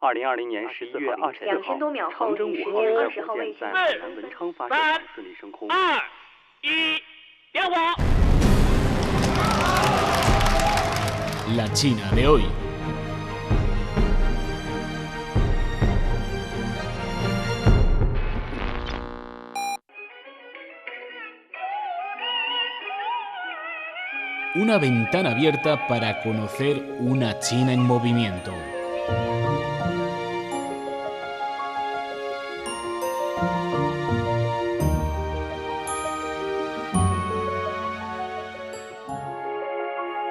二零二零年十一月二十四号，长征五号运载火箭在海南文昌发射场顺利升空。二一，点火！ La China de hoy. Una ventana abierta para conocer una China en movimiento.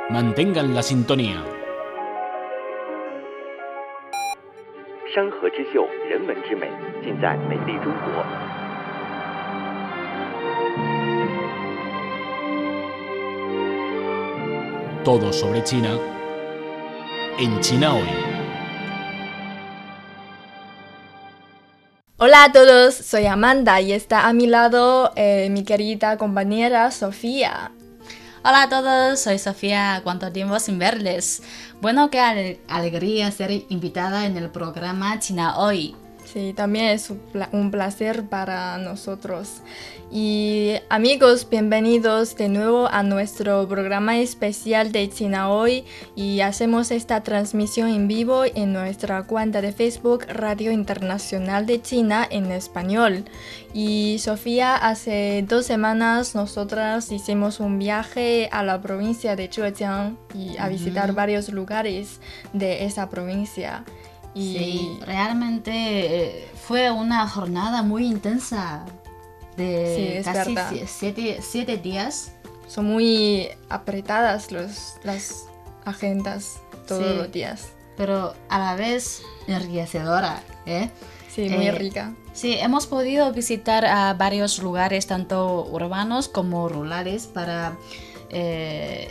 Mantengan la sintonía. 山河之秀，人文之美，尽在美丽中国。 Todo sobre China en China hoy. Hola a todos, soy Amanda y está a mi lado eh, mi querida compañera Sofía. Hola a todos, soy Sofía. ¿Cuánto tiempo sin verles? Bueno, qué ale- alegría ser invitada en el programa China Hoy. Sí, también es un pla- un placer para nosotros. Y amigos, bienvenidos de nuevo a nuestro programa especial de China Hoy y hacemos esta transmisión en vivo en nuestra cuenta de Facebook Radio Internacional de China en español. Y Sofía, hace dos semanas nosotras hicimos un viaje a la provincia de Zhejiang y a visitar varios lugares de esa provincia. Y Sí, realmente eh, fue una jornada muy intensa de casi siete, siete días. son muy apretadas los, las agendas todos Sí. los días. pero a la vez enriquecedora. ¿eh? Sí, muy Eh, rica. Sí, hemos podido visitar a varios lugares, tanto urbanos como rurales, para eh,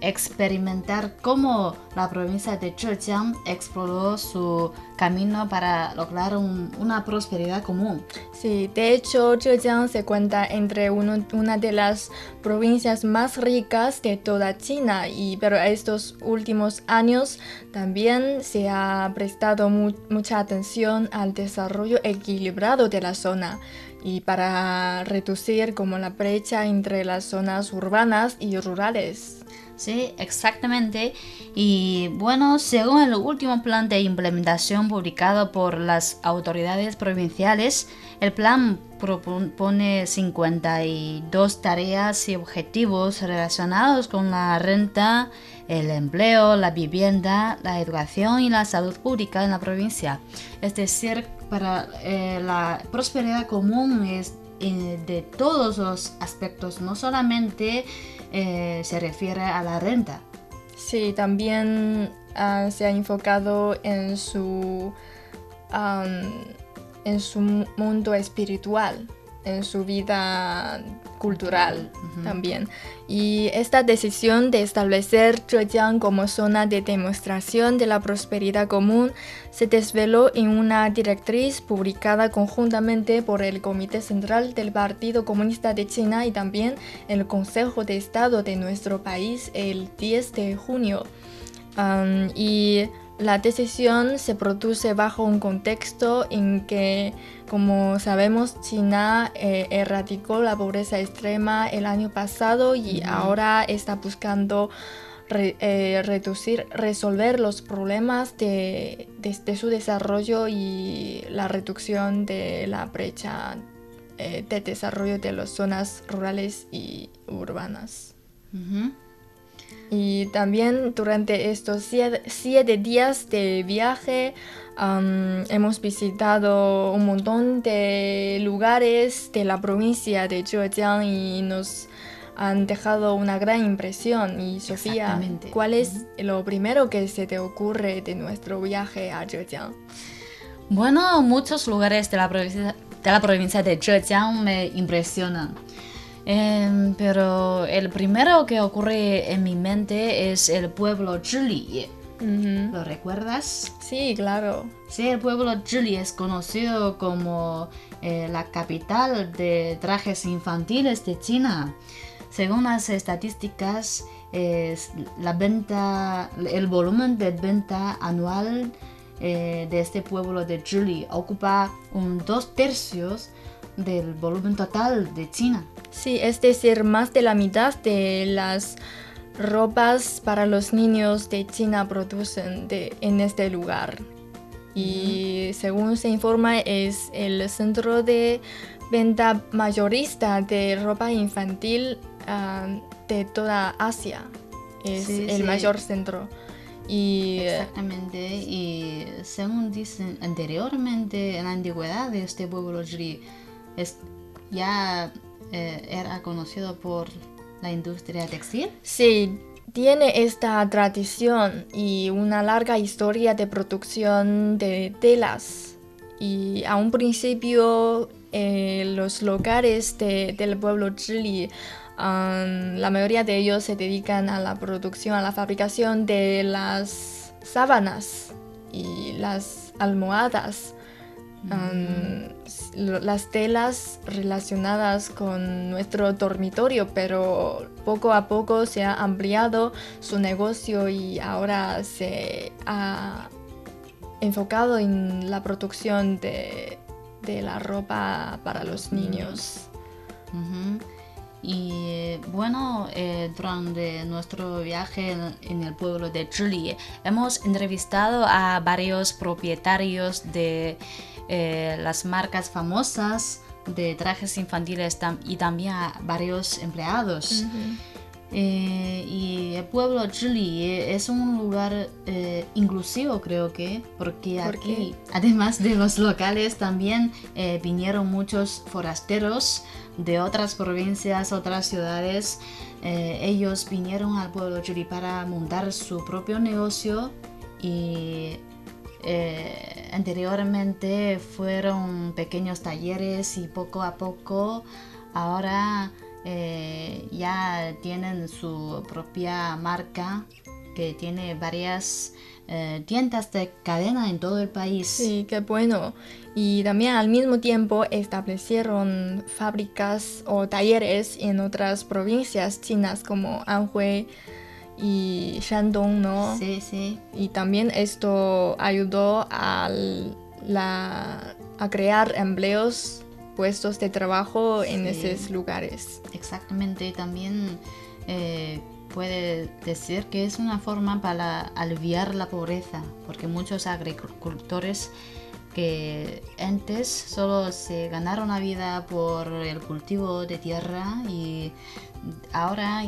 experimentar cómo la provincia de Zhejiang exploró su camino para lograr un- una prosperidad común. Sí, de hecho, Zhejiang se cuenta entre una de las provincias más ricas de toda China, y, pero estos últimos años también se ha prestado mu- mucha atención al desarrollo equilibrado de la zona y para reducir como la brecha entre las zonas urbanas y rurales. Sí, exactamente. Y bueno, según el último plan de implementación publicado por las autoridades provinciales, el plan propone 52 tareas y objetivos relacionados con la renta, el empleo, la vivienda, la educación y la salud pública en la provincia. Es decir, para eh, la prosperidad común es eh, de todos los aspectos, no solamente eh, se refiere a la renta. Sí, también ah, se ha enfocado en su, en su mu- mundo espiritual, en su vida cultural también. Y esta decisión de establecer Zhejiang como zona de demostración de la prosperidad común se desveló en una directriz publicada conjuntamente por el Comité Central del Partido Comunista de China y también el Consejo de Estado de nuestro país el 10 de junio. Um, y la decisión se produce bajo un contexto en que, como sabemos, China eh, erradicó la pobreza extrema el año pasado y ahora está buscando re- eh, reducir, resolver los problemas de, de- de su desarrollo y la reducción de la brecha eh, de desarrollo de las zonas rurales y urbanas. Y también durante estos siete, días de viaje hemos visitado un montón de lugares de la provincia de Zhejiang y nos han dejado una gran impresión. Y Sofía. ¿cuál es lo primero que se te ocurre de nuestro viaje a Zhejiang? Bueno, muchos lugares de la provincia de, la provincia de Zhejiang me impresionan. Em, pero el primero que ocurre en mi mente es el pueblo Zhili. Ujú. ¿Lo recuerdas? Sí, claro. Sí, el pueblo Zhili es conocido como eh, la capital de trajes infantiles de China. Según las estadísticas, es la venta, el volumen de venta anual eh, de este pueblo de Zhili ocupa un dos tercios del volumen total de China. Sí, es decir, más de la mitad de las ropas para los niños de China producen de, en este lugar. Y según se informa, es el centro de venta mayorista de ropa infantil ah, de toda Asia. Es el mayor centro. Y, Exactamente, y según dicen anteriormente, en la antigüedad de este pueblo es, ya eh, era conocido por la industria textil. Sí, tiene esta tradición y una larga historia de producción de telas. Y a un principio eh, los locales del pueblo Zhili la mayoría de ellos se dedican a la producción, a la fabricación de las sábanas y las almohadas. Las telas relacionadas con nuestro dormitorio, pero poco a poco se ha ampliado su negocio y ahora se ha enfocado en la producción de, la ropa para los niños. Y bueno, eh, durante nuestro viaje en, el pueblo de Zhili hemos entrevistado a varios propietarios de eh, las marcas famosas de trajes infantiles y también a varios empleados. Eh, y el pueblo Zhili es un lugar inclusivo, creo que, porque aquí, además de los locales, también vinieron muchos forasteros de otras provincias, otras ciudades. Eh, ellos vinieron al pueblo Yuri para montar su propio negocio y eh, anteriormente fueron pequeños talleres y poco a poco ahora eh, ya tienen su propia marca que tiene varias eh, tiendas de cadena en todo el país. Sí, qué bueno. Y también al mismo tiempo establecieron fábricas o talleres en otras provincias chinas como Anhui y Shandong, ¿no? Sí, sí. Y también esto ayudó a, la, a crear empleos, puestos de trabajo en esos lugares. Exactamente, también eh, puede decir que es una forma para aliviar la pobreza, porque muchos agricultores que antes solo se ganaron la vida por el cultivo de tierra y ahora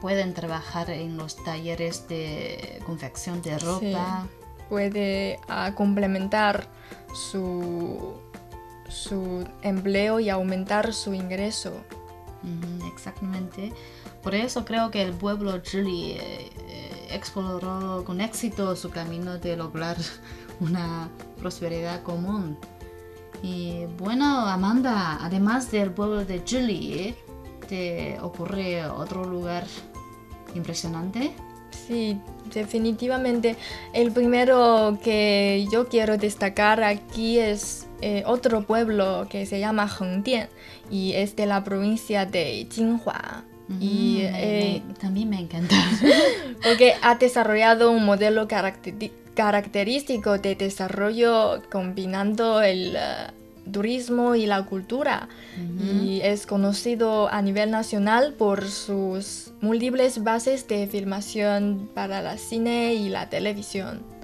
pueden trabajar en los talleres de confección de ropa. puede ah, complementar su, su empleo y aumentar su ingreso. exactamente. Por eso creo que el pueblo Chile eh, eh, exploró con éxito su camino de lograr una prosperidad común. Y bueno, Amanda, además del pueblo de Chile, ¿te ocurre otro lugar impresionante? Sí, definitivamente. El primero que yo quiero destacar aquí es eh, otro pueblo que se llama Hengdian y es de la provincia de Jinhua y eh, también me encanta. porque ha desarrollado un modelo característico de desarrollo combinando el eh, turismo y la cultura. Y es conocido a nivel nacional por sus múltiples bases de filmación para la cine y la televisión.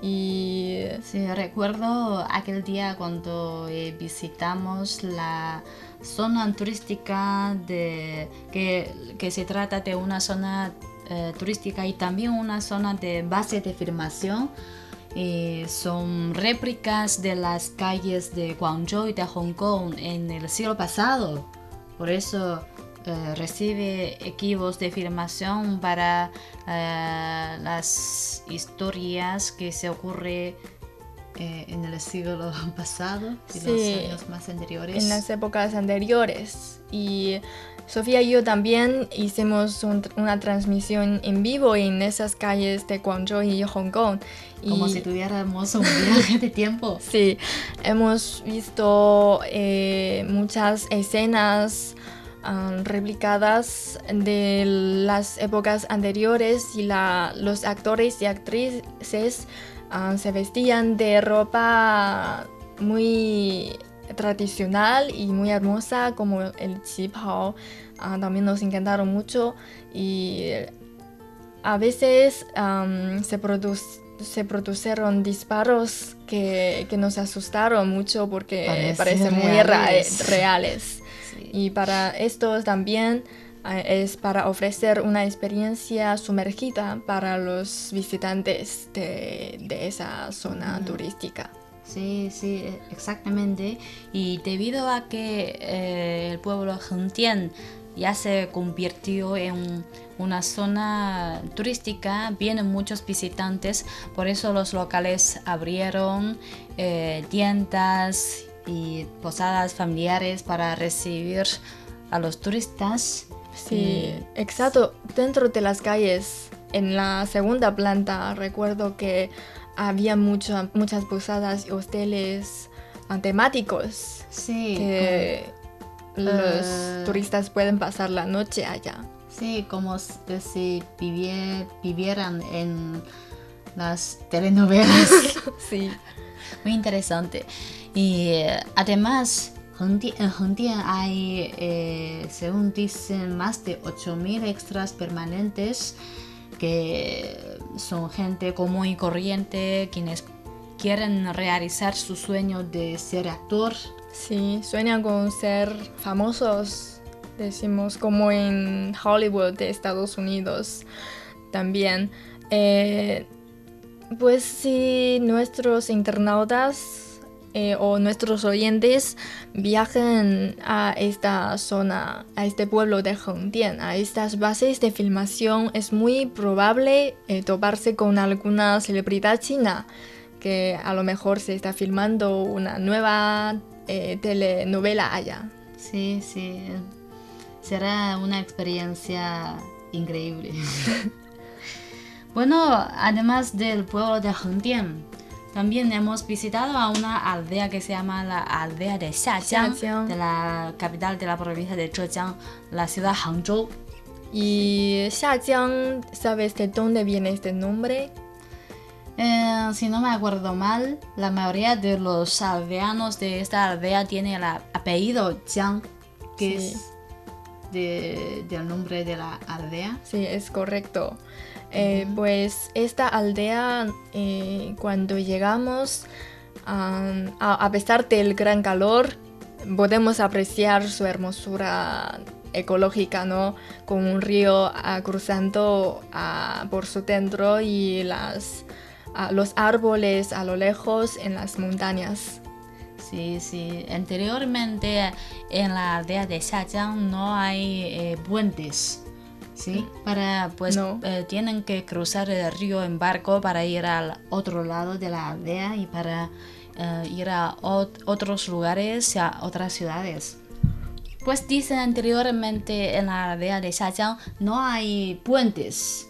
Y sí, recuerdo aquel día cuando eh, visitamos la zona turística de, que, se trata de una zona eh, turística y también una zona de base de filmación. Eh, son réplicas de las calles de Guangzhou y de Hong Kong en el siglo pasado. Por eso eh, recibe equipos de filmación para las historias que se ocurren eh, en el siglo pasado y los años más anteriores. En las épocas anteriores. Y Sofía y yo también hicimos una transmisión en vivo en esas calles de Guangzhou y Hong Kong. Como si tuviéramos un viaje de tiempo. sí, hemos visto eh, muchas escenas um, replicadas de las épocas anteriores y la, los actores y actrices um, se vestían de ropa muy tradicional y muy hermosa como el qipao. Uh, también nos encantaron mucho y a veces um, se, se produjeron disparos que, que, nos asustaron mucho porque parecen muy reales. Y para esto también uh, es para ofrecer una experiencia sumergida para los visitantes de, de esa zona turística. Sí, sí, exactamente. Y debido a que eh, el pueblo Hengtian ya se convirtió en una zona turística, vienen muchos visitantes, por eso los locales abrieron eh, tiendas y posadas familiares para recibir a los turistas. Sí, exacto. Dentro de las calles, en la segunda planta, recuerdo que había mucho, muchas posadas y hoteles temáticos. Sí. Que los uh, turistas pueden pasar la noche allá. Sí, como si vivieran en las telenovelas. sí. Muy interesante. Y eh, además, en Hengdian hay, eh, según dicen, más de 8.000 extras permanentes que son gente común y corriente, quienes quieren realizar su sueño de ser actor Sí, sueñan con ser famosos, decimos, como en Hollywood de Estados Unidos también. Eh, pues si nuestros internautas eh, o nuestros oyentes viajen a esta zona, a este pueblo de Hengdian, a estas bases de filmación, es muy probable eh, toparse con alguna celebridad china que a lo mejor se está filmando una nueva eh, telenovela allá. Sí, sí. Será una experiencia increíble. bueno, además del pueblo de Hengdian, también hemos visitado a una aldea que se llama la aldea de Xiajiang, de la capital de la provincia de Zhejiang, la ciudad Hangzhou. ¿Y Xiajiang, sabes de dónde viene este nombre? Eh, si no me acuerdo mal, la mayoría de los aldeanos de esta aldea tiene el apellido Jiang, que es del nombre de la aldea. Sí, es correcto. Eh, pues esta aldea, eh, cuando llegamos, a, pesar del gran calor, podemos apreciar su hermosura ecológica, ¿no? Con un río ah, cruzando ah, por su centro y las los árboles a lo lejos en las montañas. Sí, sí. Anteriormente en la aldea de Xiajiang no hay eh, puentes. Sí, para pues eh, tienen que cruzar el río en barco para ir al otro lado de la aldea y para eh, ir a otros lugares y a otras ciudades. Pues dicen anteriormente en la aldea de Xiajiang no hay puentes.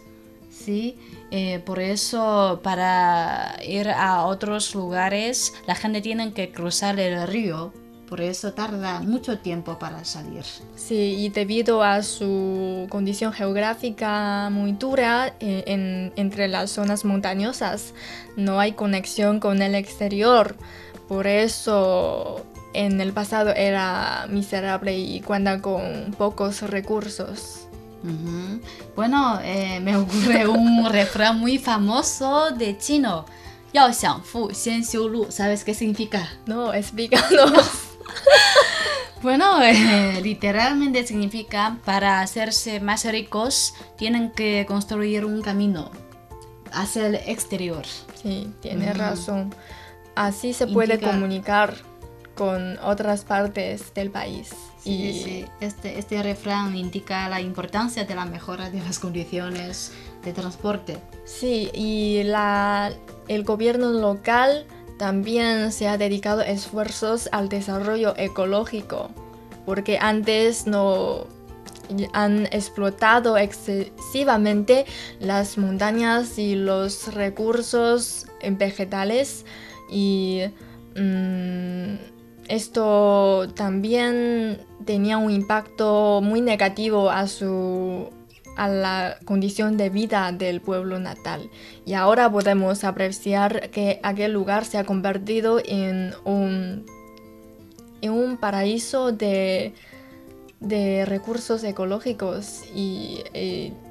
Sí, eh, por eso para ir a otros lugares la gente tiene que cruzar el río. Por eso tarda mucho tiempo para salir. Sí, y debido a su condición geográfica muy dura eh, entre las zonas montañosas, no hay conexión con el exterior. Por eso en el pasado era miserable y cuenta con pocos recursos. Bueno, eh, me ocurre un refrán muy famoso de chino. Yao fu, ¿Sabes qué significa? No, explícanos. bueno, eh, literalmente significa para hacerse más ricos tienen que construir un camino hacia el exterior. Sí, tiene razón. Así se puede comunicar con otras partes del país. y Este, este refrán indica la importancia de la mejora de las condiciones de transporte. Sí, y la, el gobierno local también se ha dedicado esfuerzos al desarrollo ecológico, porque antes no han explotado excesivamente las montañas y los recursos vegetales y mm, esto también tenía un impacto muy negativo a su a la condición de vida del pueblo natal. Y ahora podemos apreciar que aquel lugar se ha convertido en un, en un paraíso de, de recursos ecológicos y,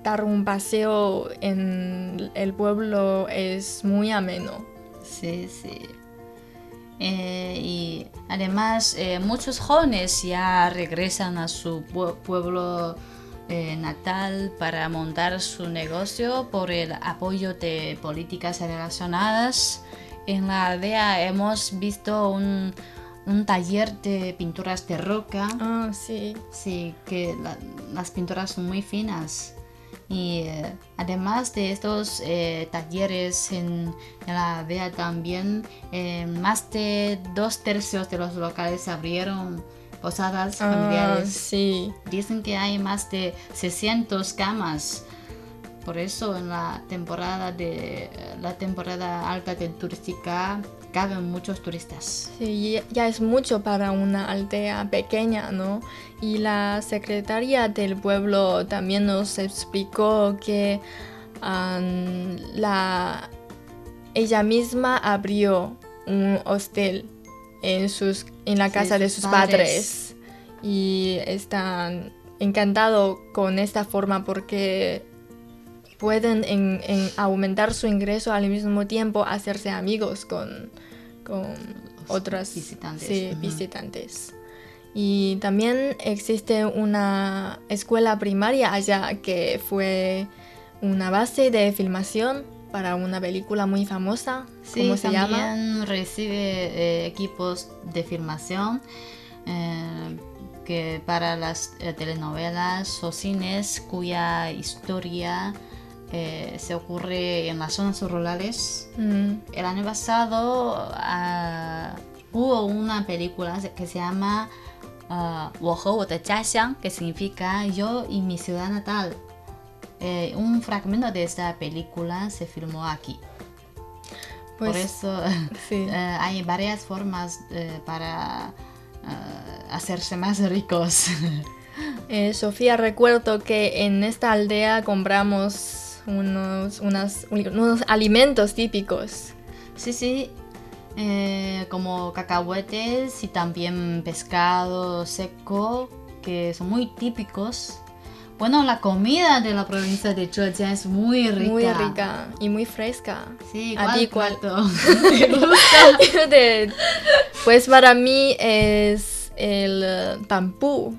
dar un paseo en el pueblo es muy ameno. Sí, sí. Eh, y además eh, muchos jóvenes ya regresan a su pueblo eh, natal para montar su negocio por el apoyo de políticas relacionadas. En la aldea hemos visto un, un taller de pinturas de roca. Ah, sí. Sí, que las pinturas son muy finas. Y eh, además de estos eh, talleres en, la aldea también, más de dos tercios de los locales abrieron posadas ah, familiares. sí. Dicen que hay más de 600 camas. Por eso en la temporada de la temporada alta de turística caben muchos turistas. Sí, ya es mucho para una aldea pequeña, ¿no? Y la secretaria del pueblo también nos explicó que la ella misma abrió un hostel en, sus, en la casa de sus padres. y están encantados con esta forma porque pueden en, aumentar su ingreso al mismo tiempo hacerse amigos con, con otras visitantes. visitantes. Y también existe una escuela primaria allá que fue una base de filmación para una película muy famosa. ¿Cómo se también recibe eh, equipos de filmación eh, que para las eh, telenovelas o cines cuya historia se ocurre en las zonas rurales. Mm. El año pasado ah, hubo una película que se llama uh, que significa Yo y mi ciudad natal. Eh, un fragmento de esta película se filmó aquí. Por pues, eso eh, hay varias formas eh, para hacerse más ricos. Sofía, recuerdo que en esta aldea compramos unos, unos alimentos típicos. Sí, sí, como cacahuetes y también pescado seco, que son muy típicos bueno, la comida de la provincia de Zhejiang es muy rica. Muy rica y muy fresca. Sí, ¿A ti cuál? pues para mí es el tampú,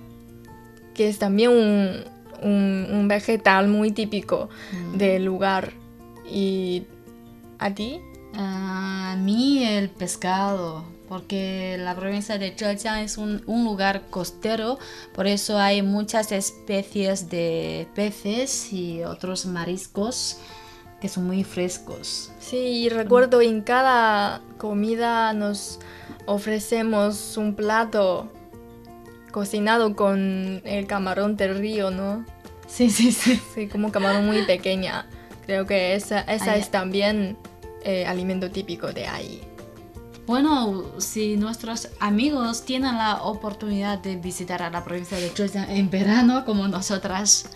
que es también un, un, vegetal muy típico mm. del lugar. ¿Y a ti? A mí el pescado porque la provincia de Zhejiang es un, lugar costero, por eso hay muchas especies de peces y otros mariscos que son muy frescos. Sí, recuerdo en cada comida nos ofrecemos un plato cocinado con el camarón del río, ¿no? Sí, sí, sí. Sí, como camarón muy pequeña. Creo que esa, esa es también eh, alimento típico de ahí. Bueno, si nuestros amigos tienen la oportunidad de visitar a la provincia de Zhejiang en verano como nosotras,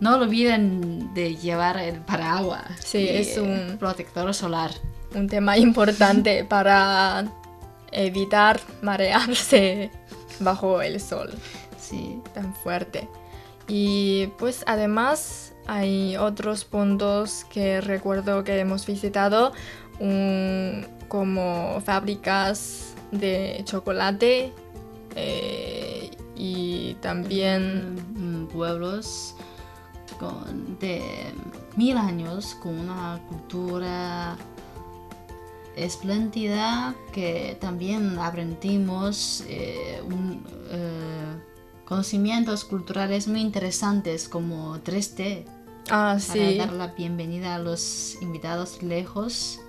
no olviden de llevar el paraguas. Sí, es un protector solar. Un tema importante para evitar marearse bajo el sol. Sí. Tan fuerte. Y pues además hay otros puntos que recuerdo que hemos visitado como fábricas de chocolate eh, y también mm, pueblos de mil años con una cultura espléndida que también aprendimos eh, conocimientos culturales muy interesantes como 3D. Ah, para dar la bienvenida a los invitados lejos.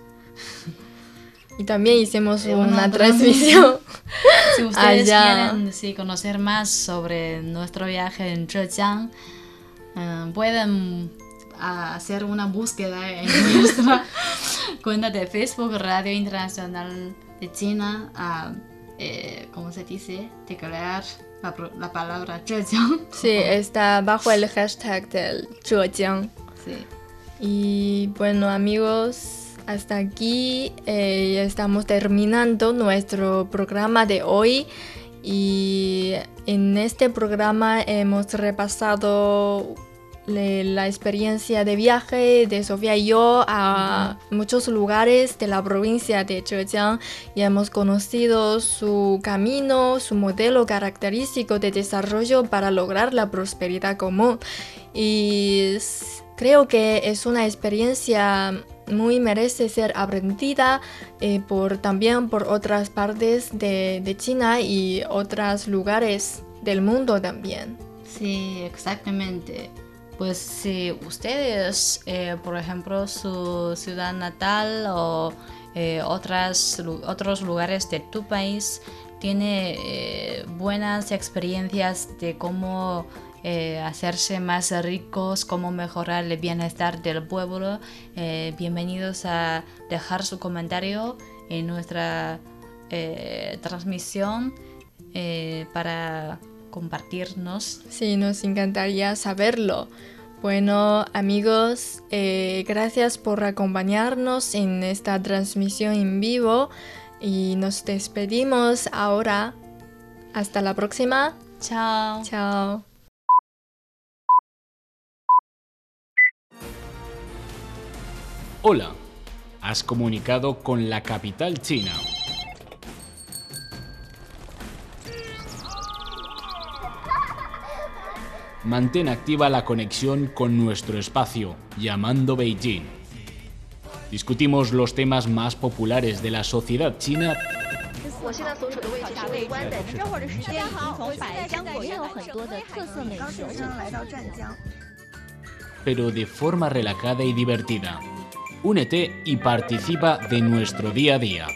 Y también hicimos una, transmisión. si ustedes quieren conocer más sobre nuestro viaje en Zhejiang, eh, pueden ah, hacer una búsqueda en nuestra cuenta de Facebook Radio Internacional de China. Ah, eh, ¿cómo se dice? Declarar la, la palabra Zhejiang. Sí, está bajo el hashtag del Zhejiang. Sí. Y bueno, amigos, hasta aquí eh, estamos terminando nuestro programa de hoy. Y en este programa hemos repasado la experiencia de viaje de Sofía y yo a muchos lugares de la provincia de Zhejiang y hemos conocido su camino, su modelo característico de desarrollo para lograr la prosperidad común. Y creo que es una experiencia muy merece ser aprendida eh, por, también por otras partes de, de China y otros lugares del mundo también. Sí, exactamente. Pues si ustedes, eh, por ejemplo, su ciudad natal o eh, otros lugares de tu país, tiene eh, buenas experiencias de cómo hacerse más ricos, cómo mejorar el bienestar del pueblo, bienvenidos a dejar su comentario en nuestra transmisión para compartirnos. Sí, nos encantaría saberlo. Bueno, amigos, eh, gracias por acompañarnos en esta transmisión en vivo y nos despedimos ahora. Hasta la próxima. Chao. Chao. Hola, has comunicado con la capital china. Mantén activa la conexión con nuestro espacio, llamando Beijing. Discutimos los temas más populares de la sociedad china. Pero de forma relajada y divertida. Únete y participa de nuestro día a día.